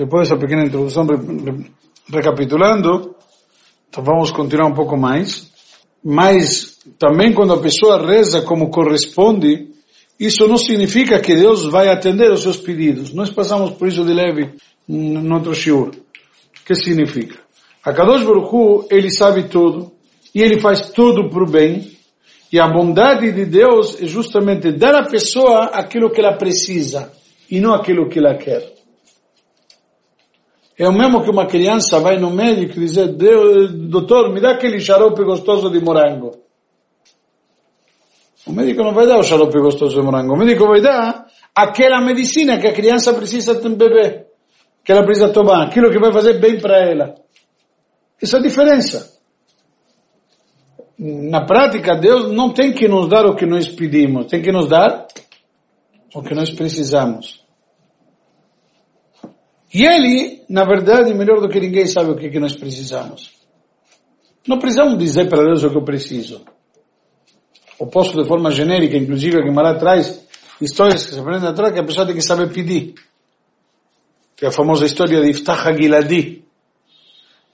depois dessa pequena introdução, recapitulando, então vamos continuar um pouco mais. Mas também quando a pessoa reza como corresponde, isso não significa que Deus vai atender os seus pedidos. Nós passamos por isso de leve no outro shiur. O que significa? A Kadosh Baruch Hu, ele sabe tudo, e ele faz tudo para o bem, e a bondade de Deus é justamente dar à pessoa aquilo que ela precisa, e não aquilo que ela quer. É o mesmo que uma criança vai no médico e diz, doutor, me dá aquele xarope gostoso de morango. O médico não vai dar o xarope gostoso de morango. O médico vai dar aquela medicina que a criança precisa beber, que ela precisa tomar, aquilo que vai fazer bem para ela. Essa é a diferença. Na prática, Deus não tem que nos dar o que nós pedimos, tem que nos dar o que nós precisamos. E Ele, na verdade, melhor do que ninguém, sabe o que, que nós precisamos. Não precisamos dizer para Deus o que eu preciso. O posto de forma genérica, inclusive a Guimarães traz histórias que se aprendem atrás que a pessoa tem que saber pedir. Que é a famosa história de Iftach Giladi.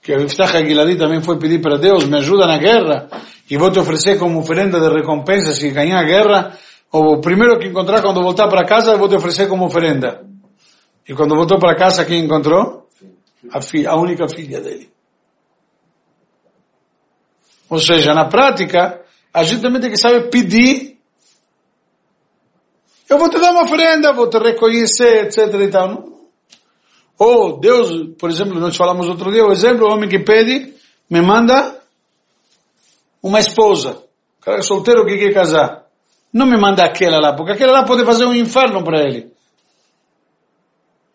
Que o Iftach Giladi também foi pedir para Deus, me ajuda na guerra e vou te oferecer como oferenda de recompensa se ganhar a guerra. O primeiro que encontrar quando voltar para casa, vou te oferecer como oferenda. E quando voltou para casa, quem encontrou? A, filha, a única filha dele. Ou seja, na prática, a gente também tem que saber pedir. Eu vou te dar uma oferenda, vou te reconhecer, etc e tal. Ou Deus, por exemplo, nós falamos outro dia, o exemplo, o homem que pede, me manda uma esposa. O cara é solteiro que quer casar. Não me manda aquela lá, porque aquela lá pode fazer um inferno para ele.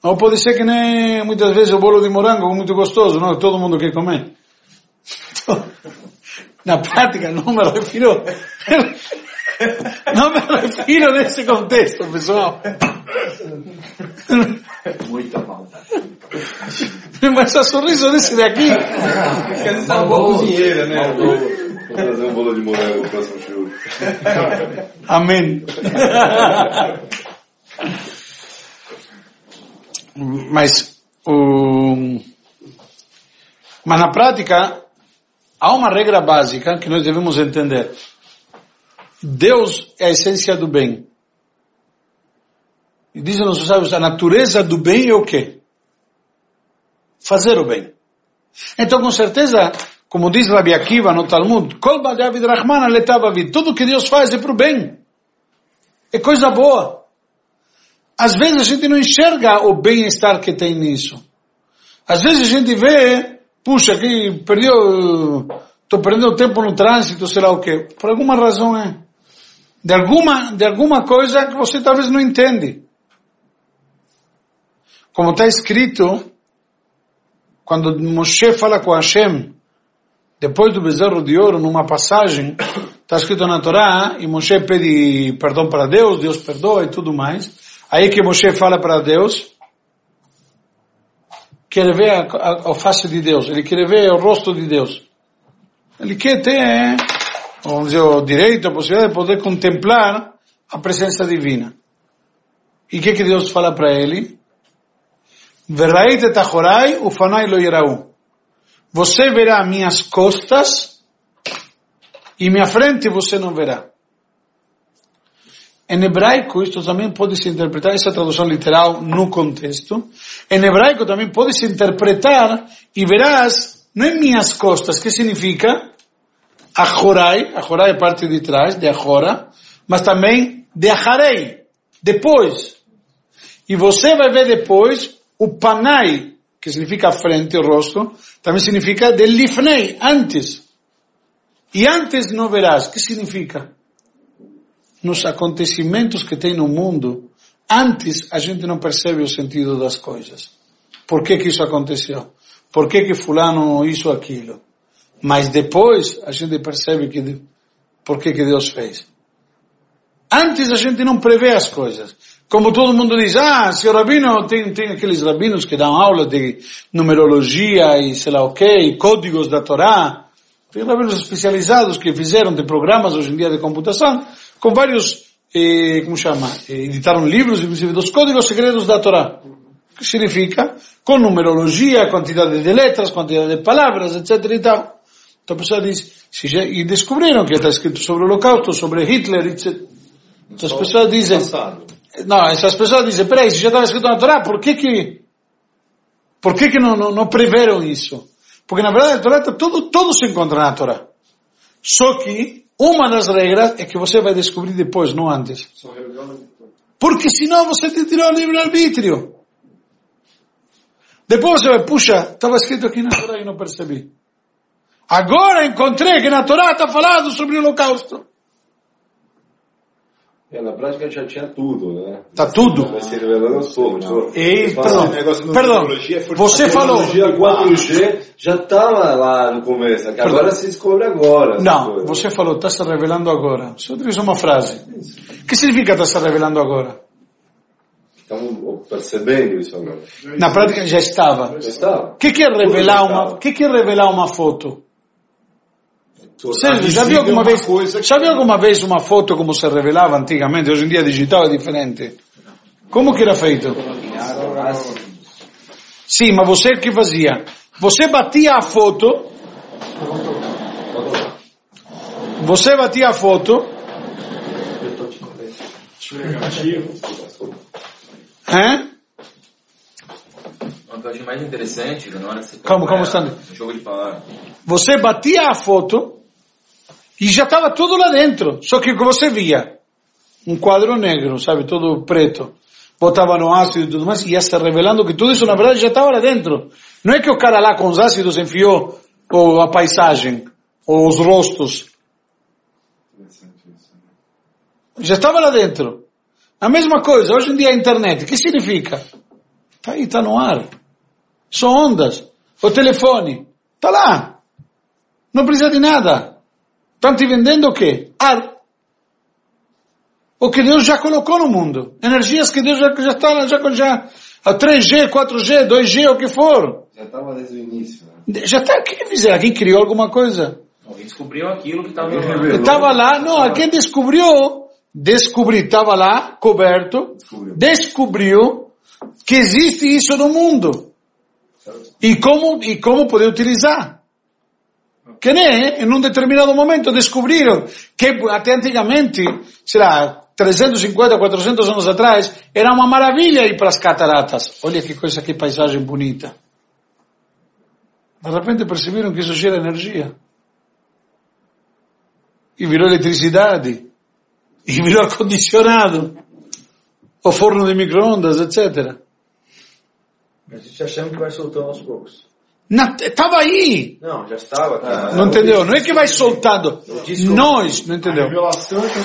Ou pode ser que nem muitas vezes o bolo de morango, muito gostoso, não? Todo mundo quer comer. Na prática, não me refiro. Não me refiro nesse contexto, pessoal. Muita maldade. Mas o sorriso desse daqui. Às vezes tá bom cozinheira, né? Vou trazer um bolo de morango no próximo show. Amém. Mas, o... mas na prática, há uma regra básica que nós devemos entender. Deus é a essência do bem. E dizem nossos sábios, a natureza do bem é o quê? Fazer o bem. Então, com certeza, como diz Rabi Akiva no Talmud, Kol Rahman tudo que Deus faz é para o bem. É coisa boa. Às vezes a gente não enxerga o bem-estar que tem nisso. Às vezes a gente vê, puxa, que perdeu, estou perdendo tempo no trânsito, sei lá o quê. Por alguma razão é. De alguma, de alguma coisa que você talvez não entende. Como está escrito, quando Moshe fala com Hashem, depois do bezerro de ouro, numa passagem, está escrito na Torá, e Moshe pede perdão para Deus, Deus perdoa e tudo mais. Aí que Moshe fala para Deus, quer ver a, a, a face de Deus, ele quer ver o rosto de Deus. Ele quer ter, vamos dizer, o direito, a possibilidade de poder contemplar a presença divina. E o que, que Deus fala para ele? Verraite tachorai ufanai lo yerau. Você verá minhas costas e minha frente você não verá. Em hebraico, isto também pode se interpretar, essa tradução literal no contexto. Em hebraico também pode se interpretar e verás, não em minhas costas, que significa ajorai, ajorai é parte de trás, de ajora, mas também de ajarei, depois. E você vai ver depois o panai, que significa frente, o rosto, também significa de lifnei, antes. E antes não verás, que significa? Nos acontecimentos que tem no mundo, antes a gente não percebe o sentido das coisas. Por que que isso aconteceu? Por que que fulano isso aquilo? Mas depois a gente percebe que por que que Deus fez. Antes a gente não prevê as coisas. Como todo mundo diz, ah, se o rabino tem, tem aqueles rabinos que dão aula de numerologia e sei lá o que, e códigos da Torá. Tem rabinos especializados que fizeram de programas hoje em dia de computação com vários, eh, como chama, eh, editaram livros, inclusive, dos códigos segredos da Torá. Que significa, com numerologia, quantidade de letras, quantidade de palavras, etc e tal. Então a pessoa diz, já, e descobriram que está escrito sobre o holocausto, sobre Hitler, etc. Então as pessoas dizem, não, essas pessoas dizem, peraí, se já estava escrito na Torá, por que que, por que que não, não, não preveram isso? Porque na verdade a Torá está tudo, tudo se encontra na Torá. Só que uma das regras é que você vai descobrir depois, não antes. Porque senão você te tirou o livre-arbítrio. Depois você vai, puxa, estava escrito aqui na Torá e não percebi. Agora encontrei que na Torá está falado sobre o holocausto. É, na prática já tinha tudo, né? Tá tudo. Vai se revelando aos poucos. Ei, perdão, perdão, você a falou- tecnologia 4G já estava lá no começo, agora se descobre agora. Não, você falou, está se revelando agora. Só diz uma frase. O que significa está se revelando agora? Estamos percebendo isso agora. Na prática já estava. Já está? O que, que é revelar uma, que, que é revelar uma foto? Você já viu alguma vez, já viu alguma vez uma foto como se revelava antigamente? Hoje em dia digital é diferente. Como que era feito? Sim, mas você que fazia? Você batia a foto, você batia a foto, hein? O que eu achei mais interessante, na hora que você Calma, calma, compara Stanley. o jogo de palavras. Você batia a foto e já estava tudo lá dentro. Só que o que você via? Um quadro negro, sabe, todo preto. Botava no ácido e tudo mais, e ia se revelando que tudo isso na verdade já estava lá dentro. Não é que o cara lá com os ácidos enfiou ou a paisagem, ou os rostos. Já estava lá dentro. A mesma coisa, hoje em dia a internet, o que significa? Está aí, está no ar. São ondas. O telefone, está lá. Não precisa de nada. Estão te vendendo o quê? Ar. O que Deus já colocou no mundo. Energias que Deus já, já está, já, já, a 3G, 4G, 2G, o que for. Já estava desde o início. Né? Já está, quem fizer? Alguém criou alguma coisa? Alguém descobriu aquilo que estava Revelou. Estava lá, não, alguém descobriu, descobriu, estava lá, coberto, Descobriu. descobriu que existe isso no mundo. E como, e como poder utilizar. Que nem, em um determinado momento, descobriram que até antigamente, sei lá, 350, 400 anos atrás, era uma maravilha ir para as cataratas. Olha que coisa, que paisagem bonita. De repente perceberam que isso gera energia. E virou eletricidade. E virou ar-condicionado. O forno de micro-ondas, etc. A gente achando que vai soltando aos poucos. Estava aí. Não, já estava, cara. Não entendeu? Não é que vai soltando. Nós, não entendeu?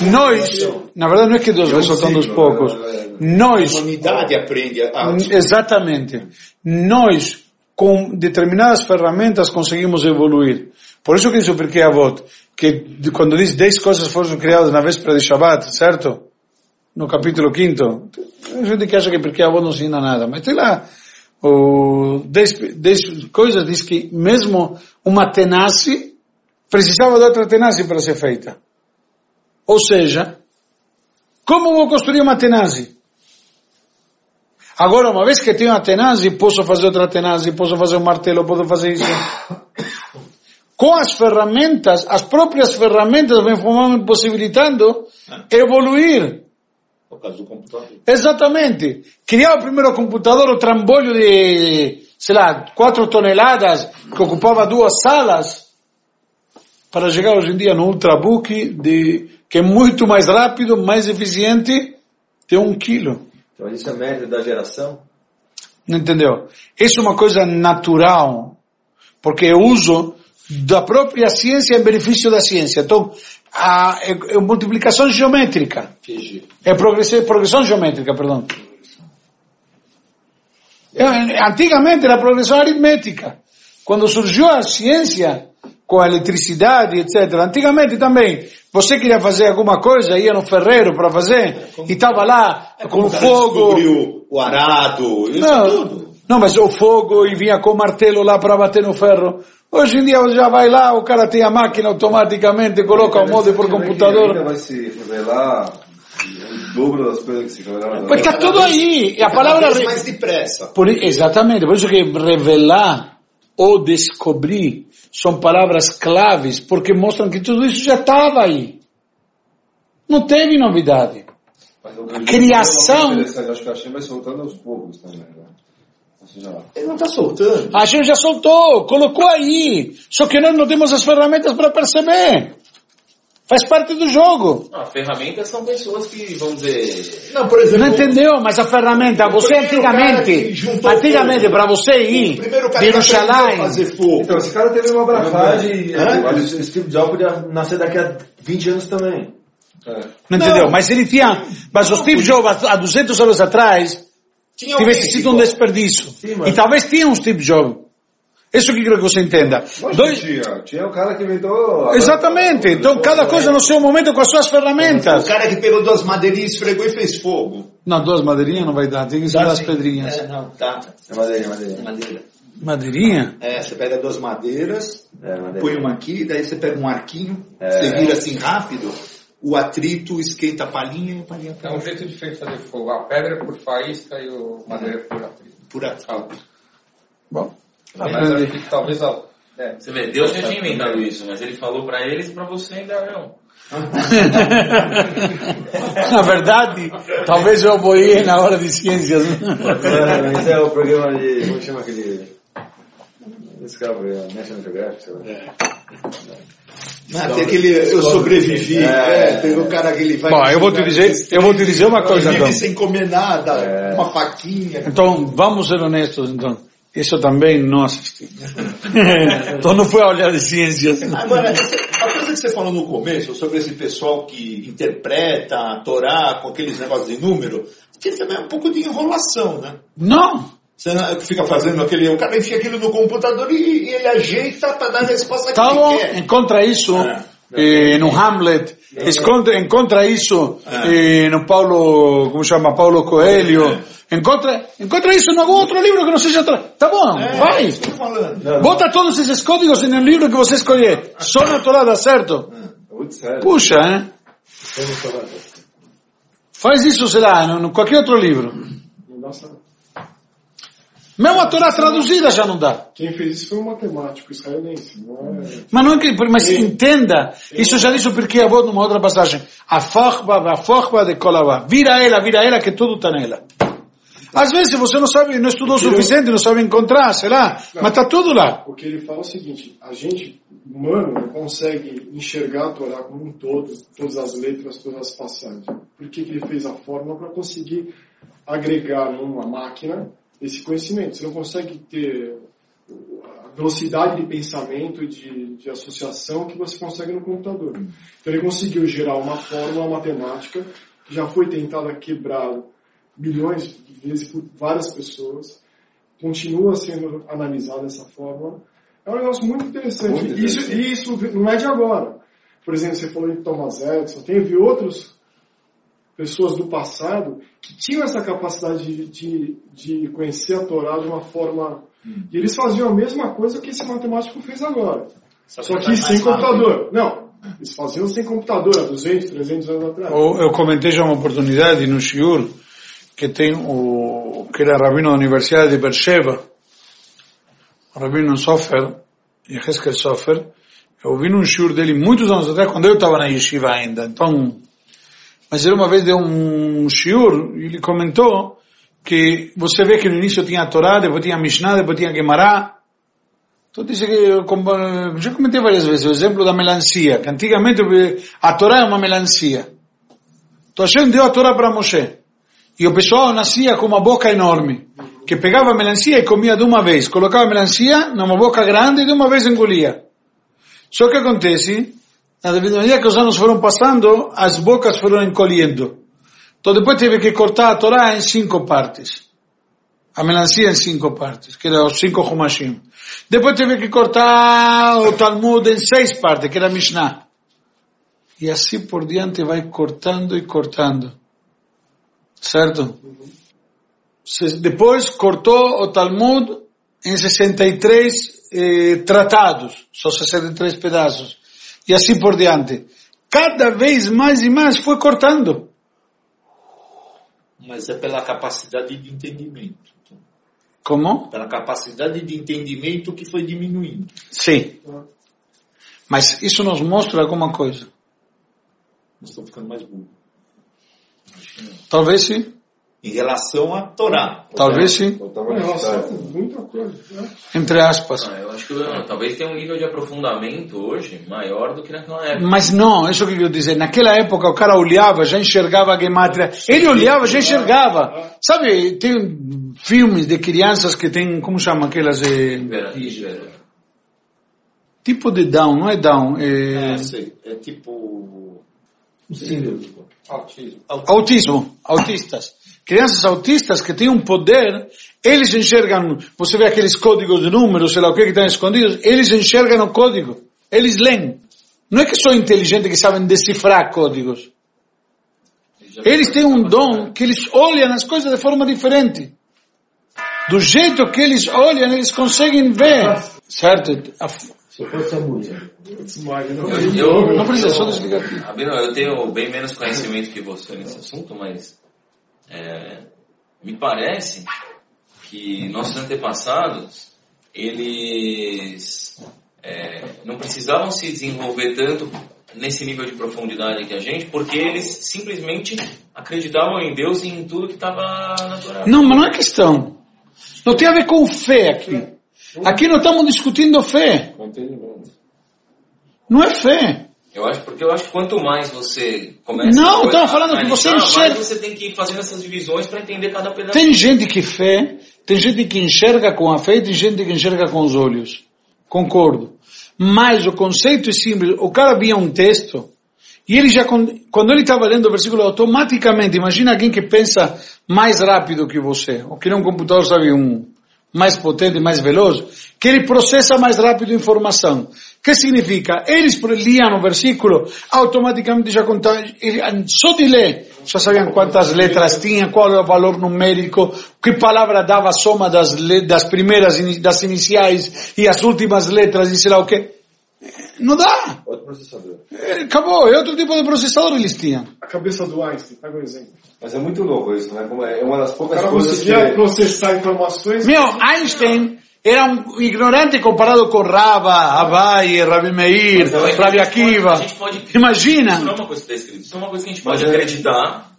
Nós, na verdade não é que Deus vai soltando aos poucos. Nós, A humanidade aprende a... exatamente, nós com determinadas ferramentas conseguimos evoluir. Por isso que diz o Pirkei Avot, que quando diz 10 coisas foram criadas na véspera de Shabbat, certo? No capítulo 5 Tem gente que acha que Pirkei Avot não ensina nada, mas tem lá o 10, 10 coisas, diz que mesmo uma tenace precisava de outra tenace para ser feita. Ou seja, como vou construir uma tenace? Agora, uma vez que tenho a tenase, posso fazer outra tenase, posso fazer um martelo, posso fazer isso. Com as ferramentas, as próprias ferramentas me vão me possibilitando evoluir. Por causa do computador. Exatamente. Criar o primeiro computador, o trambolho de, sei lá, 4 toneladas, que ocupava duas salas, para chegar hoje em dia no Ultrabook, de, que é muito mais rápido, mais eficiente, de um quilo. Então isso é mérito da geração. Não entendeu? Isso é uma coisa natural, porque é uso da própria ciência em benefício da ciência. Então, a, é, é multiplicação geométrica. É progressão, progressão geométrica, perdão. É, Antigamente era progressão aritmética. Quando surgiu a ciência, com a eletricidade, etc. Antigamente também, você queria fazer alguma coisa, ia no ferreiro para fazer, e estava lá com o fogo. o arado, isso Não, tudo. Não, mas o fogo e vinha com o martelo lá para bater no ferro. Hoje em dia você já vai lá, o cara tem a máquina automaticamente, coloca o molde por Ainda computador. vai se revelar O dobro das coisas que se falaram. Porque está tudo aí. E a palavra... Re- mais depressa. Por, exatamente, por isso que revelar ou descobrir são palavras claves, porque mostram que tudo isso já estava aí. Não teve novidade. Vejo criação- Acho que a vai soltando aos poucos também, né? Ele não está soltando. A gente já soltou, colocou aí. Só que nós não temos as ferramentas para perceber. Faz parte do jogo. Ah, ferramentas são pessoas que, vamos dizer, Não, por exemplo... Não entendeu? Mas a ferramenta, você antigamente, antigamente para você O ir primeiro cara de Jerusalém, fazer fogo. Então, esse cara teve uma brafagem. Hã? O Steve Jobs podia nascer daqui a 20 anos também. é. não entendeu? Mas ele tinha, mas o Steve Jobs há 200 anos atrás, Tinha tivesse que sido um desperdício. Sim, mas- E talvez tinha um Steve Jobs. Isso que quero que você entenda. Dois, tinha. Tinha o cara que inventou... exatamente. Então cada coisa no seu momento com as suas O ferramentas. cara que pegou duas madeirinhas, esfregou e fez fogo. Não, duas madeirinhas não vai dar, tem que ser as pedrinhas. É, não, tá. É madeira, é madeira. Madeira. Madeirinha? É, você pega duas madeiras, É, põe uma aqui, daí você pega um arquinho, É. você vira assim rápido, o atrito esquenta a palhinha e a palhinha É um jeito diferente de fazer fogo. A pedra é por faísca e o madeira é por atrito. por atrito. Bom. Mas acho que talvez a... É. você vê, Deus já tinha inventado isso, mas ele falou pra eles e pra você ainda não. Na verdade, talvez eu apoiei na hora de ciências. É, Esse é o programa de. Como chama aquele. Esse cara, é National Geographic, sei lá. Ah, tem aquele eu sobrevivi, É. é, tem o cara que ele vai... Bom, eu vou te dizer, eu vou te dizer uma coisa, Vive então. sem comer nada, É. uma faquinha. Então, vamos ser honestos, então. Isso também não assisti. então não foi a olhar de ciências. Agora, a coisa que você falou no começo sobre esse pessoal que interpreta a Torá com aqueles negócios de número, que também é um pouco de enrolação, né? Não. Você não- fica fazendo aquele. O cara enfia aquilo no computador e, e ele ajeita para dar a resposta que Tá bom, ele quer. encontra isso É. eh, no Hamlet, encontra, encontra isso eh, no Paulo, como chama, Paulo Coelho, encontra, encontra isso em algum outro livro que não seja... Tra... Tá bom, É, vai. Bota todos esses códigos no livro que você escolher. Só na Torá dá certo? Puxa, hein? Faz isso, sei lá, em qualquer outro livro. Não. Mesmo a Torá traduzida já não dá. Quem fez isso foi um matemático israelense, não é? Mas não é mas entenda, isso já disse o Pirkei Avot numa outra passagem. A forma, a forma de colavá. Vira ela, vira ela, que tudo está nela. Às vezes você não sabe, não estudou o suficiente, não sabe encontrar, sei lá, mas está tudo lá. O que ele fala o seguinte, a gente, humano, não consegue enxergar a Torá como um todo, todas as letras, todas as passagens. Por que, que ele fez a fórmula? Para conseguir agregar numa máquina esse conhecimento. Você não consegue ter a velocidade de pensamento e de, de associação que você consegue no computador. Então ele conseguiu gerar uma fórmula matemática que já foi tentada quebrar milhões de vezes por várias pessoas, continua sendo analisada essa fórmula. É um negócio muito interessante. Muito Isso, interessante. e isso não é de agora. Por exemplo, você falou de Thomas Edison, teve outros pessoas do passado que tinham essa capacidade de, de, de conhecer a Torá de uma forma... E eles faziam a mesma coisa que esse matemático fez agora. Só, que que mais sem rápido. computador. Não, eles faziam sem computador há 200, 300 anos atrás. Eu, eu comentei já uma oportunidade no Shiur, que tem o, que era rabino da Universidade de Beersheba, o rabino Sofer, Yeheskel Sofer, eu vi num Shiur dele muitos anos atrás, quando eu estava na Yeshiva ainda, então, mas ele uma vez deu um Shiur, e ele comentou que você vê que no início tinha a Torá, depois tinha a Mishnah, depois tinha a Gemara, então diz que, eu já comentei várias vezes, o exemplo da melancia, que antigamente a Torá é uma melancia. Então Hashem deu a Torá para Moshe. E o pessoal nascia com uma boca enorme, que pegava a melancia e comia de uma vez. Colocava a melancia numa boca grande e de uma vez engolia. Só que acontece, na medida que os anos foram passando, as bocas foram encolhendo. Então depois teve que cortar a Torá em cinco partes. A melancia em cinco partes, que eram os cinco Humashim. Depois teve que cortar o Talmud em seis partes, que era a Mishnah. E assim por diante vai cortando e cortando. Certo? Depois cortou o Talmud em 63 eh, tratados, só 63 pedaços. E assim por diante. Cada vez mais e mais foi cortando. Mas é pela capacidade de entendimento. Como? Pela capacidade de entendimento que foi diminuindo. Sim. Mas isso nos mostra alguma coisa. Nós estamos ficando mais burros. Talvez sim. Em relação à Torá. Talvez sim. Ou Em tava relação a distante. muita coisa. Né? Entre aspas. Ah, eu acho que ah, talvez tenha um nível de aprofundamento hoje maior do que naquela época. Mas não, isso que eu quero dizer. Naquela época o cara olhava, já enxergava a gematria. Ele olhava, já enxergava. Sabe, tem filmes de crianças que tem, como chama aquelas, Vera- tipo de Down, não é Down, é É, sei. É tipo. Autismo. autismo, autistas. Crianças autistas que têm um poder, eles enxergam, você vê aqueles códigos de números, sei lá o que que estão escondidos, eles enxergam o código, eles leem. Não é que são inteligentes que sabem decifrar códigos. Eles têm um dom que eles olham as coisas de forma diferente. Do jeito que eles olham, eles conseguem ver. Certo? Se eu fosse a mulher. Eu, Não precisa, só desligar aqui. Eu tenho bem menos conhecimento que você nesse assunto, mas é, me parece que nossos antepassados, eles é, não precisavam se desenvolver tanto nesse nível de profundidade que a gente, porque eles simplesmente acreditavam em Deus e em tudo que estava na Torá. Não, mas não é questão. Não tem a ver com fé aqui. Aqui não estamos discutindo fé. Não é fé. Eu acho, porque eu acho que quanto mais você começa Não, a eu tava falando que você enxerga- mais você tem que ir fazendo essas divisões para entender cada pedaço. Tem gente que fé, tem gente que enxerga com a fé e tem gente que enxerga com os olhos. Concordo. Mas o conceito é simples. O cara via um texto e ele já, quando ele estava lendo o versículo, automaticamente, imagina alguém que pensa mais rápido que você, ou que nem um computador, sabe, um mais potente, mais veloz, que ele processa mais rápido a informação. que significa? Eles liam o versículo, automaticamente já contavam, só de ler, já sabiam quantas letras tinha, qual era o valor numérico, que palavra dava a soma das, das primeiras, das iniciais e as últimas letras, e sei lá o quê. Não dá. Outro processador. É, Acabou, é outro tipo de processador eles tinham. A cabeça do Einstein, pega um exemplo. Mas é muito louco isso, né? É é uma das O poucas cara coisas que... processar informações. Meu, Einstein era um ignorante comparado com Rava, Abai, Rabi Meir, é Rabi pode- Akiva. pode- Imagina. Isso não é uma coisa que está escrito, isso é uma coisa que a gente Mas pode é- acreditar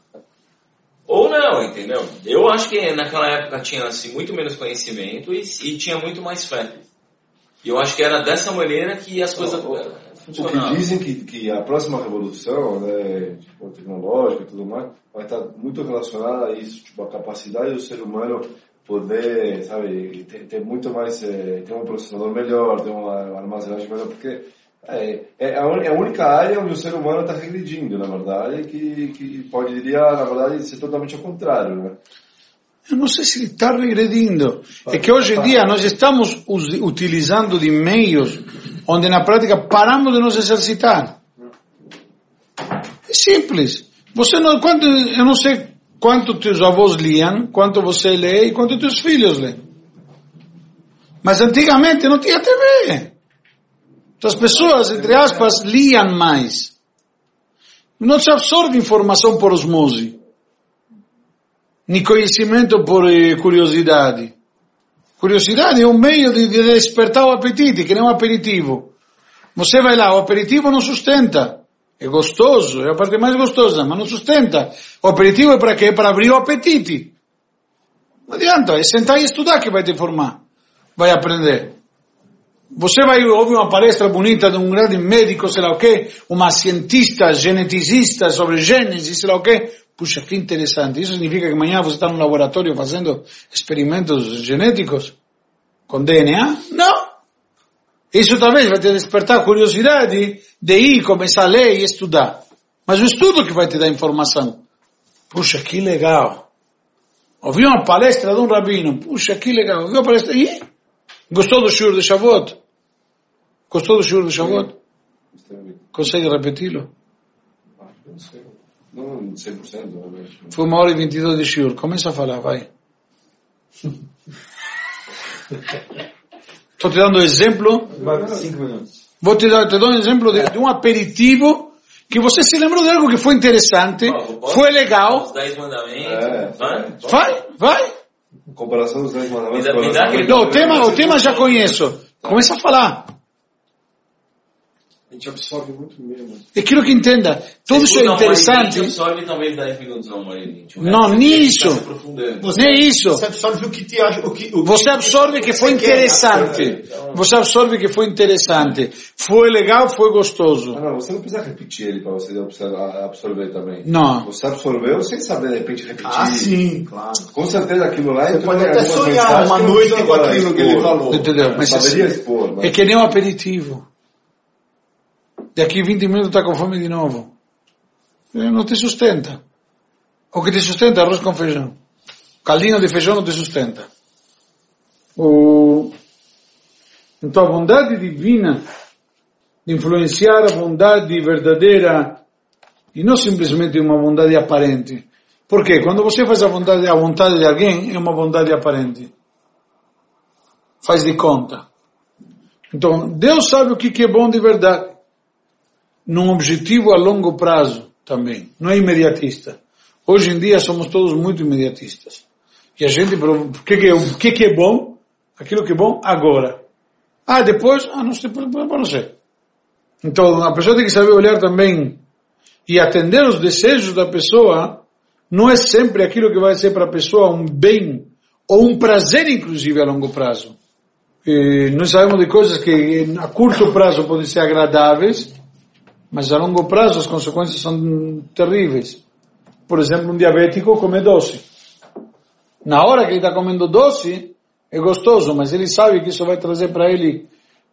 ou não, entendeu? Eu acho que naquela época tinha assim, muito menos conhecimento e, e tinha muito mais fé. E eu acho que era dessa maneira que as coisas O eh, que funcionavam. dizem que, que a próxima revolução, né, tipo, tecnológica e tudo mais, vai estar muito relacionada a isso, tipo, a capacidade do ser humano poder, sabe, ter, ter muito mais, eh, ter um processador melhor, ter uma armazenagem melhor, porque é, é, a, un- é a única área onde o ser humano está regredindo, na verdade, que, que pode, diria, na verdade, ser totalmente ao contrário, né? Eu não sei se ele está regredindo. É que hoje em dia nós estamos utilizando de meios onde na prática paramos de nos exercitar. É simples. Você não, quanto, eu não sei quanto teus avós liam, quanto você lê e quanto teus filhos lêem. Mas antigamente não tinha TV. Então as pessoas, entre aspas, liam mais. Não se absorve informação por osmose nem conhecimento por eh, curiosidade. Curiosidade é um meio de, de despertar o apetite, que nem um aperitivo. Você vai lá, o aperitivo não sustenta. É gostoso, é a parte mais gostosa, mas não sustenta. O aperitivo é para quê? Para abrir o apetite. Não adianta, é sentar e estudar que vai te formar. Vai aprender. Você vai ouvir uma palestra bonita de um grande médico, sei lá o quê, uma cientista geneticista sobre genes, sei lá o quê. Puxa, que interessante. Isso significa que amanhã você está no laboratório fazendo experimentos genéticos com DNA? Não. Isso talvez vai te despertar curiosidade de ir começar a ler e estudar. Mas o estudo que vai te dar informação. Puxa, que legal. Ouvi uma palestra de um rabino. Puxa, que legal. Ouvi uma palestra. E? Gostou do shiur de Shavuot? Gostou do shiur de Shavuot? Consegue repeti-lo? Não sei. Não 100%, obviamente. Foi uma hora e 22 de shiur. Começa a falar, vai. Estou te dando exemplo. Vai 5 minutos. Vou te dar, te dou um exemplo de, de um aperitivo que você se lembrou de algo que foi interessante, posso- foi legal, Os 10 mandamentos. É, vai. vai, vai. Comparação dos 10 mandamentos. Me dá- me dá Não, o tema, o tema já conheço. Começa a falar. A gente absorve muito menos. É aquilo que entenda. Tudo isso é e interessante. absorve talvez 10 minutos, não, uma hora e vinte. O Não, nisso. aprofundando. Nem isso. Você absorve o que te acha, o que, o que Você absorve que foi você quer, interessante. Você absorve que foi interessante. Foi legal, foi gostoso. Ah, não, você não precisa repetir ele para você absorver, também. Não. Você absorveu sem saber, de repente, repetir. Ah, sim, claro. Com certeza aquilo lá... Você pode até sonhar uma noite com agora aquilo que ele falou. Entendeu? Mas assim, expor, mas... é que nem um aperitivo. Daqui 20 minutos está com fome de novo. Eh, Não te sustenta. O que te sustenta arroz com feijão. Caldinho de feijão não te sustenta. O... Então a bondade divina de influenciar a bondade verdadeira e não simplesmente uma bondade aparente. Porque quando você faz a vontade, a vontade de alguém, é uma bondade aparente. Faz de conta. Então, Deus sabe o que é bom de verdade. Num objetivo a longo prazo também. Não é imediatista. Hoje em dia somos todos muito imediatistas. E a gente, o que que é, o que que é bom? Aquilo que é bom agora. Ah, depois, ah, não sei, não sei. Então, a pessoa tem que saber olhar também e atender os desejos da pessoa, não é sempre aquilo que vai ser para a pessoa um bem ou um prazer, inclusive, a longo prazo. E nós sabemos de coisas que a curto prazo podem ser agradáveis, mas a longo prazo as consequências são terríveis. Por exemplo, um diabético come doce. Na hora que ele está comendo doce, é gostoso, mas ele sabe que isso vai trazer para ele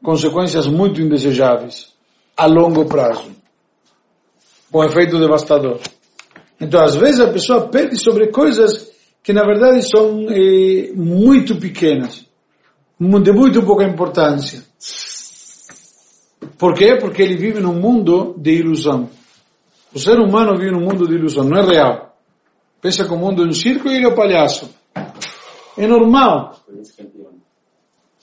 consequências muito indesejáveis a longo prazo, com efeito devastador. Então, às vezes a pessoa perde sobre coisas que na verdade são eh, muito pequenas, de muito pouca importância. Por quê? Porque ele vive num mundo de ilusão. O ser humano vive num mundo de ilusão, não é real. Pensa que o mundo é um circo e ele é o palhaço. É normal.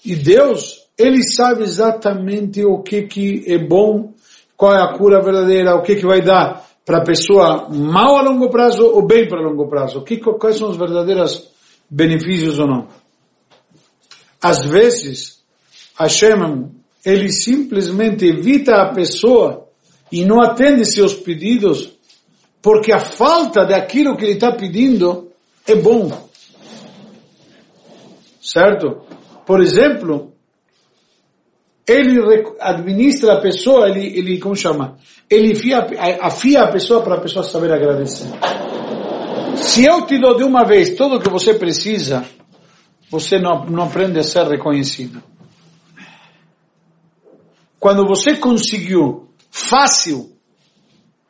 E Deus, Ele sabe exatamente o que, que é bom, qual é a cura verdadeira, o que, que vai dar para a pessoa mal a longo prazo ou bem para longo prazo. Que, quais são os verdadeiros benefícios ou não. Às vezes, Hashem, Ele simplesmente evita a pessoa e não atende seus pedidos porque a falta daquilo que ele está pedindo é bom. Certo? Por exemplo, ele administra a pessoa, ele, ele como chama? Ele afia, afia a pessoa para a pessoa saber agradecer. Se eu te dou de uma vez tudo o que você precisa, você não, não aprende a ser reconhecido. Quando você conseguiu fácil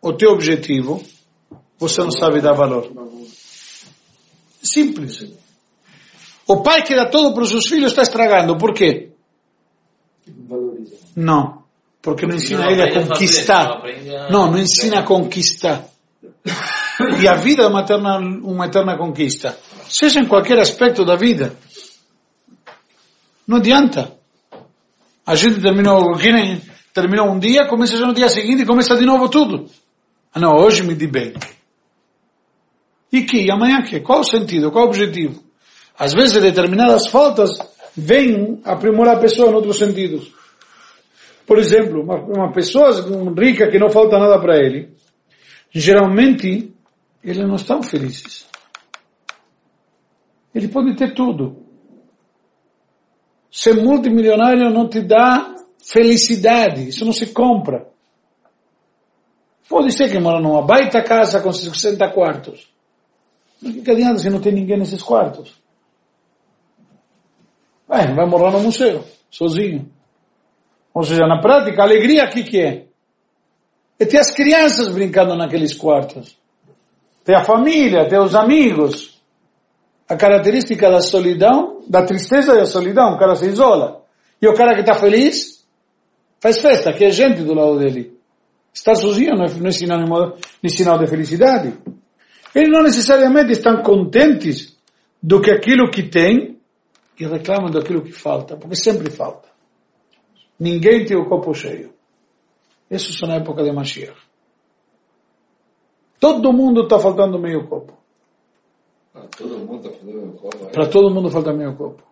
o teu objetivo, você não sabe dar valor. Simples. O pai que dá tudo para os seus filhos está estragando. Por quê? Não. Porque não ensina ele a conquistar. Não, não ensina a conquistar. E a vida é uma eterna, uma eterna conquista. Seja em qualquer aspecto da vida. Não adianta. A gente terminou, que nem- terminou um dia, começa já no dia seguinte e começa de novo tudo. Ah não, hoje me di bem. E que? E amanhã que? Qual o sentido? Qual o objetivo? Às vezes determinadas faltas vêm aprimorar a pessoa em outros sentidos. Por exemplo, uma, uma pessoa rica que não falta nada para ele, geralmente eles não estão felizes. Ele pode ter tudo. Ser multimilionário não te dá felicidade, isso não se compra. Pode ser que mora numa baita casa com 60 quartos. Mas que adianta se não tem ninguém nesses quartos? É, vai morar no museu, sozinho. Ou seja, na prática, a alegria aqui que é? É ter as crianças brincando naqueles quartos. Ter a família, ter os amigos. A característica da solidão, da tristeza e da solidão, o cara se isola. E o cara que está feliz, faz festa, que é gente do lado dele. Estar sozinho não é, não é sinônimo, é sinal de felicidade. Eles não necessariamente estão contentes do que aquilo que tem e reclamam daquilo que falta, porque sempre falta. Ninguém tem o copo cheio. Isso só na época de Mashiach. Todo mundo está faltando meio copo. Ah, todo mundo tá copo. Para todo mundo falta meio copo.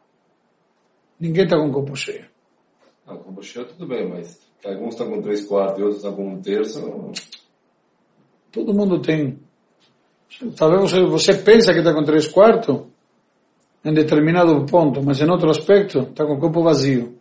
Ninguém está com o copo cheio. Ah, com bochecha tudo bem, mas alguns estão com três quartos e outros estão com um terço. Todo mundo tem. Talvez você, você pensa que está com três quartos em determinado ponto, mas em outro aspecto está com o copo vazio.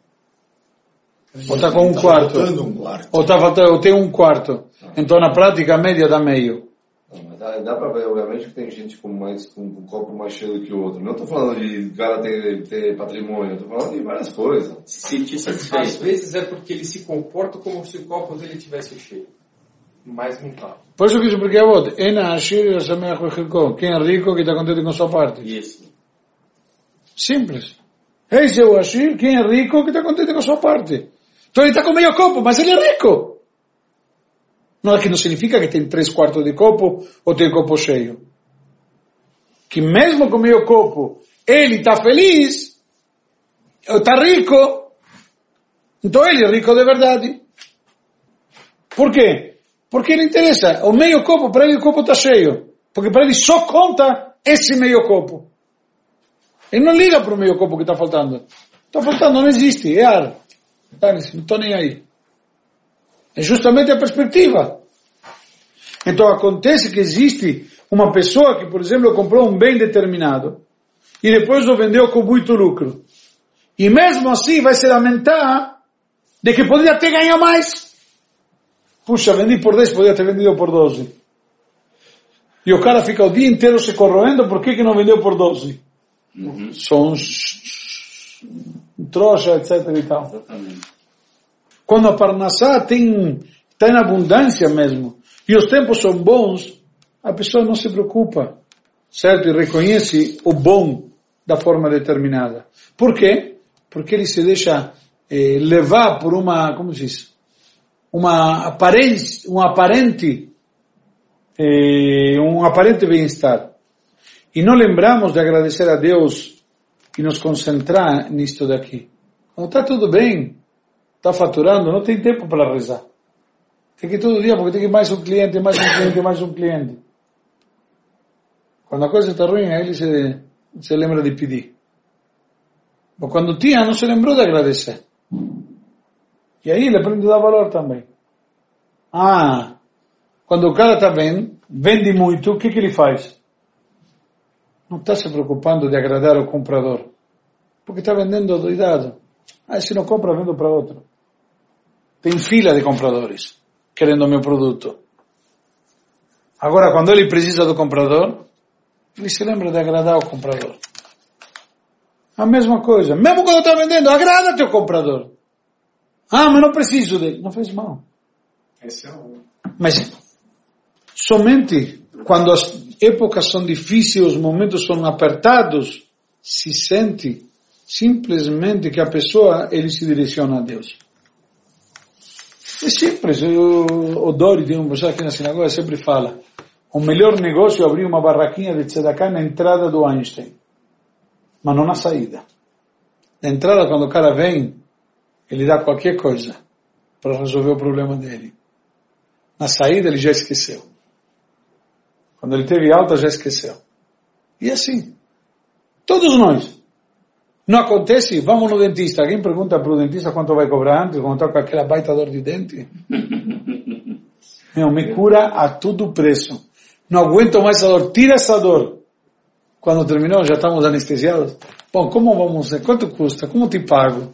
Ou está com um Tá quarto. um quarto. Ou, tá, faltando- ou tem um quarto. Então, na prática, a média dá meio. Não, mas dá, dá pra ver, obviamente, que tem gente com, mais, com, um copo mais cheio do que o outro. Não tô falando de cara ter, ter patrimônio, tô falando de várias coisas. Se sentir Às satisfeito. vezes é porque ele se comporta como se o copo dele tivesse cheio. Mas não tá. Por isso que eu expliquei a você. Ena Ashir Yasameach Bechilko. Quem é rico, que está contente com sua parte. Isso. Simples. Esse é o Ashir, quem é rico, que está contente com sua parte. Então ele está com meio copo, mas ele é rico. Não é que não significa que tem três quartos de copo ou tem copo cheio. Que mesmo com meio copo, ele está feliz, está rico, então ele é rico de verdade. Por quê? Porque ele interessa. O meio copo, para ele o copo está cheio. Porque para ele só conta esse meio copo. Ele não liga para o meio copo que está faltando. Está faltando, não existe, é ar. Não estou nem aí. É justamente a perspectiva. Então acontece que existe uma pessoa que, por exemplo, comprou um bem determinado e depois o vendeu com muito lucro. E mesmo assim vai se lamentar de que poderia ter ganhado mais. Puxa, vendi por 10, poderia ter vendido por 12. E o cara fica o dia inteiro se corroendo, por que, que não vendeu por 12? São uns trouxa, etc e tal. Exatamente. Quando a Parnassá tem, está em abundância mesmo, e os tempos são bons, a pessoa não se preocupa, certo? E reconhece o bom da forma determinada. Por quê? Porque ele se deixa eh, levar por uma, como se diz? Uma aparente, um aparente, eh, um aparente bem-estar. E não lembramos de agradecer a Deus e nos concentrar nisto daqui. Está tudo bem, está faturando, não tem tempo para rezar. Tem que ir todo dia, porque tem que mais um cliente, mais um cliente, mais um cliente. Quando a coisa está ruim, aí ele se, se lembra de pedir. Mas quando tinha, não se lembrou de agradecer. E aí ele aprende a dar valor também. Ah, quando o cara está bem, vende muito, o que, que ele faz? Não está se preocupando de agradar o comprador. Porque está vendendo doidado. Ah, se não compra, vendo para outro. Tem fila de compradores querendo o meu produto. Agora, quando ele precisa do comprador, ele se lembra de agradar o comprador. A mesma coisa. Mesmo quando está vendendo, agrada teu comprador. Ah, mas não preciso dele. Não faz mal. Esse é o... Mas somente quando as épocas são difíceis, os momentos são apertados, se sente simplesmente que a pessoa ele se direciona a Deus. É simples. O, o Dori, tem um pessoal aqui na sinagoga, sempre fala: o melhor negócio é abrir uma barraquinha de tzedakah na entrada do Einstein, mas não na saída. Na entrada, quando o cara vem, ele dá qualquer coisa para resolver o problema dele. Na saída, ele já esqueceu. Quando ele teve alta, já esqueceu. E assim. Todos nós. Não acontece? Vamos no dentista. Alguém pergunta para o dentista quanto vai cobrar antes, quando está com aquela baita dor de dente? Meu, me cura a todo preço. Não aguento mais a dor. Tira essa dor. Quando terminou, já estamos anestesiados. Bom, como vamos? Quanto custa? Como te pago?